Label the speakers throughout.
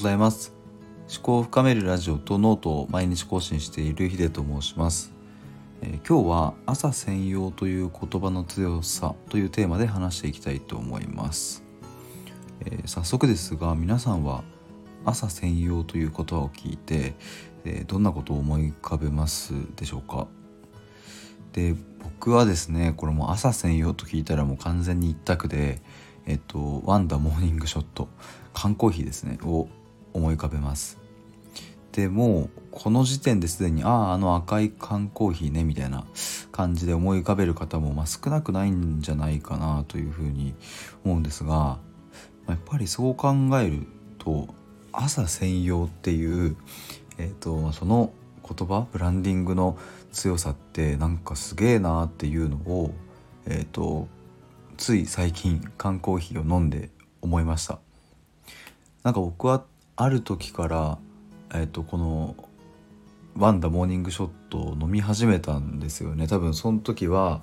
Speaker 1: ございます。思考を深めるラジオとノートを毎日更新しているヒデと申します、えー、今日は朝専用という言葉の強さというテーマで話していきたいと思います、えー、早速ですが皆さんは朝専用という言葉を聞いて、えー、どんなことを思い浮かべますでしょうか？で僕はですねこれも朝専用と聞いたらもう完全に一択でえっとワンダモーニングショット缶コーヒーですねを思い浮かべます。でもこの時点ですでにあああの赤い缶コーヒーねみたいな感じで思い浮かべる方も、まあ、少なくないんじゃないかなというふうに思うんですがやっぱりそう考えると朝専用っていう、えーと、その言葉ブランディングの強さってなんかすげえなっていうのを、えーとつい最近缶コーヒーを飲んで思いました。なんか僕はある時からえっ、とこのワンダモーニングショットを飲み始めたんですよね。多分その時は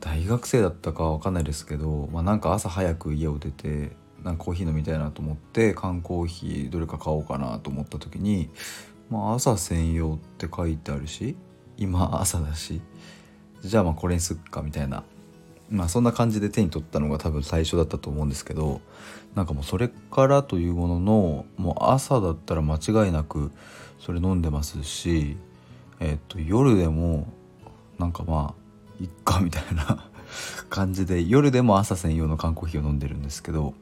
Speaker 1: 大学生だったかわかんないですけど、まあ、なんか朝早く家を出てなんかコーヒー飲みたいなと思って缶コーヒーどれか買おうかなと思った時に、まあ、朝専用って書いてあるし今朝だしじゃあまあこれにすっかみたいな。まあそんな感じで手に取ったのが多分最初だったと思うんですけどなんかもうそれからというもののもう朝だったら間違いなくそれ飲んでますし、えっと夜でもなんかまあいっかみたいな 感じで夜でも朝専用の缶コーヒーを飲んでるんですけど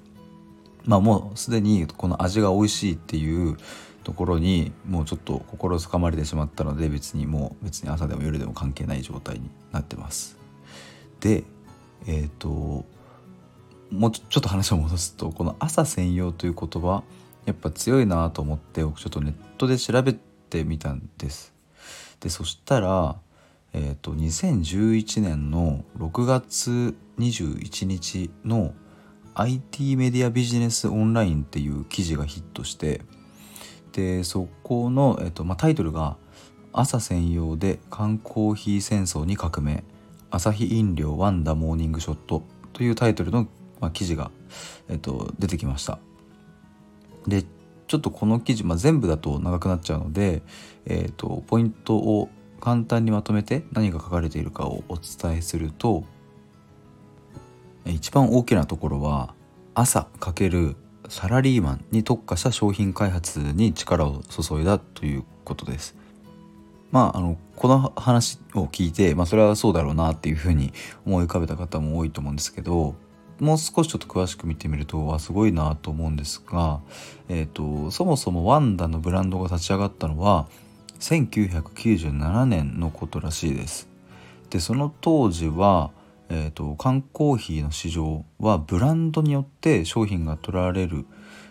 Speaker 1: まあもうすでにこの味が美味しいっていうところにもうちょっと心つかまれてしまったので別にもう別に朝でも夜でも関係ない状態になってます。でえっ、ともうちょっと話を戻すとこの朝専用という言葉やっぱ強いなと思って僕ちょっとネットで調べてみたんです。でそしたら、えーと、2011年の6月21日の IT メディアビジネスオンラインっていう記事がヒットしてでそこの、えーとまあ、タイトルが「朝専用で缶コーヒー戦争に革命朝日飲料ワンダモーニングショットというタイトルの、まあ、記事が、えっと、出てきました。でちょっとこの記事、まあ、全部だと長くなっちゃうので、えっと、ポイントを簡単にまとめて何が書かれているかをお伝えすると一番大きなところは朝かけるサラリーマンに特化した商品開発に力を注いだということです。まあ、あのこの話を聞いて、まあ、それはそうだろうなっていうふうに思い浮かべた方も多いと思うんですけどもう少しちょっと詳しく見てみるとわすごいなと思うんですが、えーと、そもそもワンダのブランドが立ち上がったのは1997年のことらしいです。でその当時は、えーと缶コーヒーの市場はブランドによって商品が取られる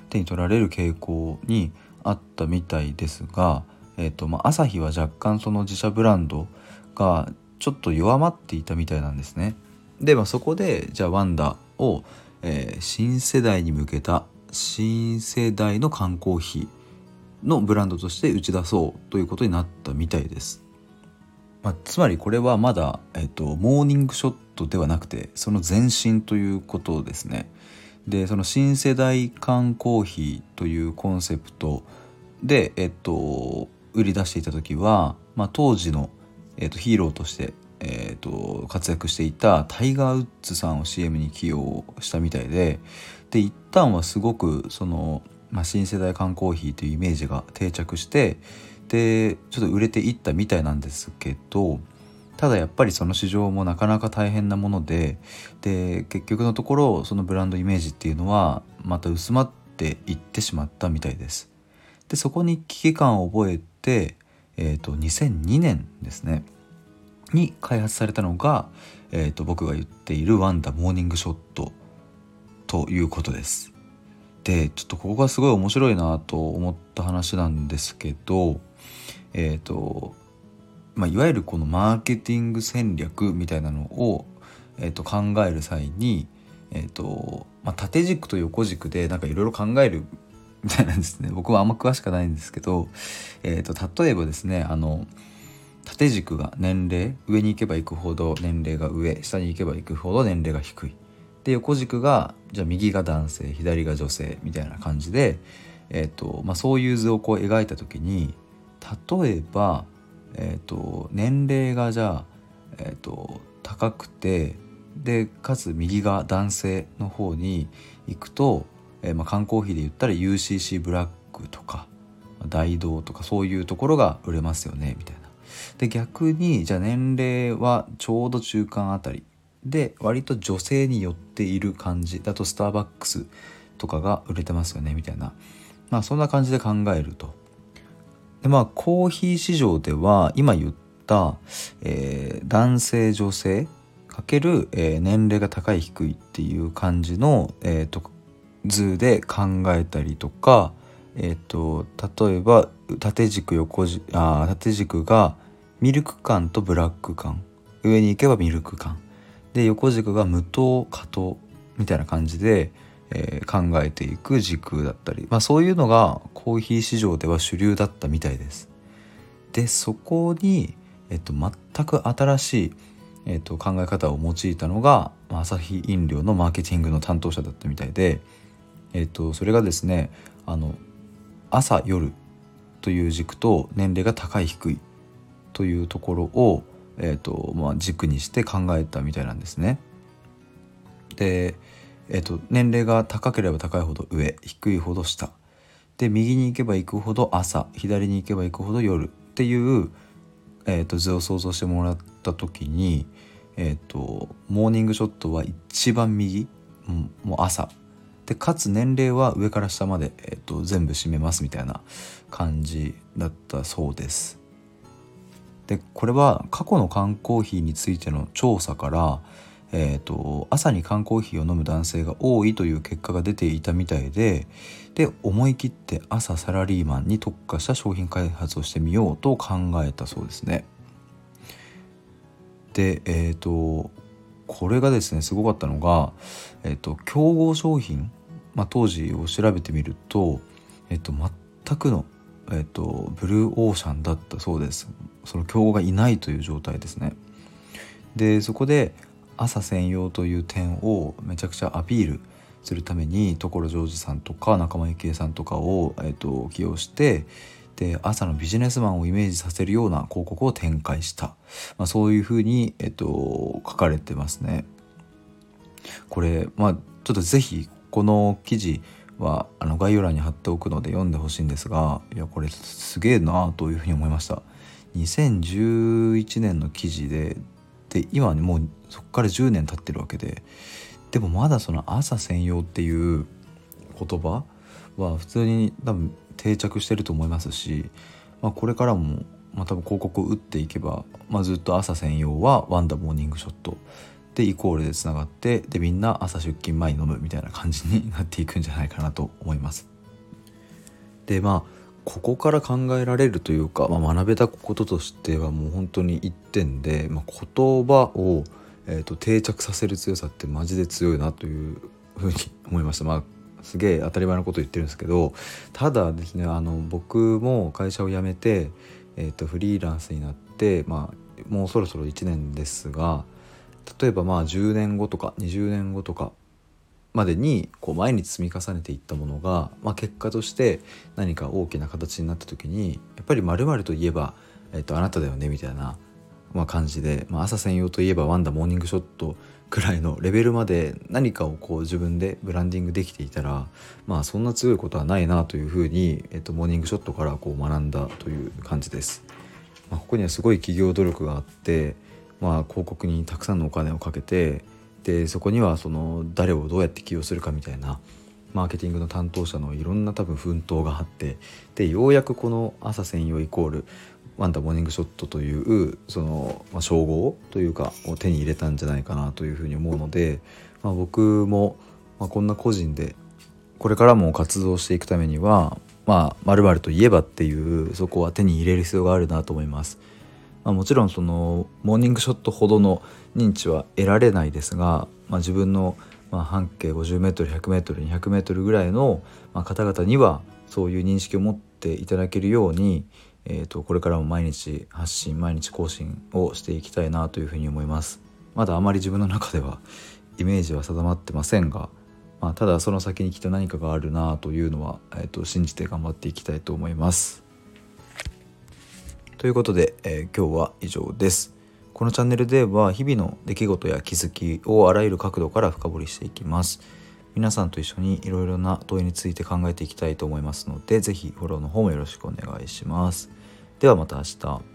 Speaker 1: 手に取られる傾向にあったみたいですがえーとまあ、朝日は若干その自社ブランドがちょっと弱まっていたみたいなんですね。で、まあ、そこでじゃあワンダを、えー、新世代に向けた新世代の缶コーヒーのブランドとして打ち出そうということになったみたいです。まあ、つまりこれはまだ、えーと、モーニングショットではなくてその前身ということですね。でその新世代缶コーヒーというコンセプトで、えっと、売り出していた時は、まあ、当時の、えーと、ヒーローとして、えーと、活躍していたタイガー・ウッズさんを CM に起用したみたいでで一旦はすごくその、まあ、新世代缶コーヒーというイメージが定着してでちょっと売れていったみたいなんですけどただやっぱりその市場もなかなか大変なものでで結局のところそのブランドイメージっていうのはまた薄まっていってしまったみたいです。でそこに危機感を覚えて、えーと、2002年ですねに開発されたのが、えーと、僕が言っているワンダモーニングショットということです。でちょっとここがすごい面白いなと思った話なんですけどえっ、ー、とまあ、いわゆるこのマーケティング戦略みたいなのを、えー、と考える際に、えーとまあ、縦軸と横軸でなんかいろいろ考えるみたいなんですね僕はあんま詳しくないんですけど、えーと、例えばですねあの縦軸が年齢上に行けば行くほど年齢が上下に行けば行くほど年齢が低いで横軸がじゃあ右が男性左が女性みたいな感じで、えーとまあ、そういう図をこう描いた時に例えば、えーと、年齢がじゃあ、えーと、高くてでかつ右が男性の方に行くと、えー、まあ、缶コーヒーで言ったら UCC ブラックとか大道とかそういうところが売れますよねみたいな。で逆にじゃあ年齢はちょうど中間あたり。で割と女性に寄っている感じ。だとスターバックスとかが売れてますよねみたいな。まあそんな感じで考えると。でまあコーヒー市場では今言った、えー、男性女性かける、えー、年齢が高い低いっていう感じの、えーと、図で考えたりとか、えーと、例えば縦軸横軸あ縦軸がミルク感とブラック感。上に行けばミルク感。で横軸が無糖加糖みたいな感じで、えー、考えていく軸だったり、まあ、そういうのがコーヒー市場では主流だったみたいです。でそこに、えっと、全く新しい、えっと、考え方を用いたのがアサヒ飲料のマーケティングの担当者だったみたいで、えっと、それがですねあの朝夜という軸と年齢が高い低いというところを、えっとまあ、軸にして考えたみたいなんですね。でえっと、年齢が高ければ高いほど上低いほど下。で右に行けば行くほど朝左に行けば行くほど夜。っていう、えっと、図を想像してもらった時に、えっと、モーニングショットは一番右、ん、もう朝。でかつ年齢は上から下まで、えっと、全部占めますみたいな感じだったそうです。でこれは過去の缶コーヒーについての調査からえーと、朝に缶コーヒーを飲む男性が多いという結果が出ていたみたいでで思い切って朝サラリーマンに特化した商品開発をしてみようと考えたそうですね。でえっ、ー、とこれがですねすごかったのが、えーと、競合商品、まあ、当時を調べてみると,、えーと、全くの、えー、とブルーオーシャンだったそうですその競合がいないという状態ですね。でそこで朝専用という点をめちゃくちゃアピールするために所ジョージさんとか仲間由紀恵さんとかを、えーと、起用してで朝のビジネスマンをイメージさせるような広告を展開した、まあ、そういうふうに、えーと、書かれてますね。これまあちょっと是非この記事はあの概要欄に貼っておくので読んでほしいんですがいやこれすげえなというふうに思いました。2011年の記事でで今もうそこから10年経ってるわけででもまだその朝専用っていう言葉は普通に多分定着してると思いますし、まあ、これからも、まあ、多分広告を打っていけば、まあ、ずっと朝専用はワンダモーニングショットでイコールでつながってでみんな朝出勤前に飲むみたいな感じになっていくんじゃないかなと思います。でまあここから考えられるというか、まあ、学べたこととしてはもう本当に一点で、まあ、言葉を、えーと、定着させる強さってマジで強いなというふうに思いました。まあすげえ当たり前のこと言ってるんですけどただですねあの僕も会社を辞めて、えーと、フリーランスになって、まあ、もうそろそろ1年ですが例えばまあ10年後とか20年後とかまでにこう毎日積み重ねていったものが、まあ、結果として何か大きな形になった時にやっぱりまるといえば、えっと、あなただよねみたいな、まあ、感じで、まあ、朝専用といえばワンダモーニングショットくらいのレベルまで何かをこう自分でブランディングできていたらまあそんな強いことはないなというふうに、えっと、モーニングショットからこう学んだという感じです。まあ、ここにはすごい企業努力があって、まあ、広告にたくさんのお金をかけてでそこにはその誰をどうやって起用するかみたいなマーケティングの担当者のいろんな多分奮闘があってでようやくこの朝専用イコールワンダモーニングショットというその、まあ、称号というかを手に入れたんじゃないかなというふうに思うので、まあ、僕も、まあ、こんな個人でこれからも活動していくためにはまあ〇〇といえばっていうそこは手に入れる必要があるなと思います。まあ、もちろんそのモーニングショットほどの認知は得られないですが、まあ、自分のま半径 50m100m200m ぐらいの方々にはそういう認識を持っていただけるように、えー、とこれからも毎日発信毎日更新をしていきたいなというふうに思います。まだあまり自分の中ではイメージは定まってませんが、まあ、ただその先にきっと何かがあるなというのは、えー、と信じて頑張っていきたいと思います。ということで、えー、今日は以上です。このチャンネルでは日々の出来事や気づきをあらゆる角度から深掘りしていきます。皆さんと一緒にいろいろな問いについて考えていきたいと思いますので、是非フォローの方もよろしくお願いします。ではまた明日。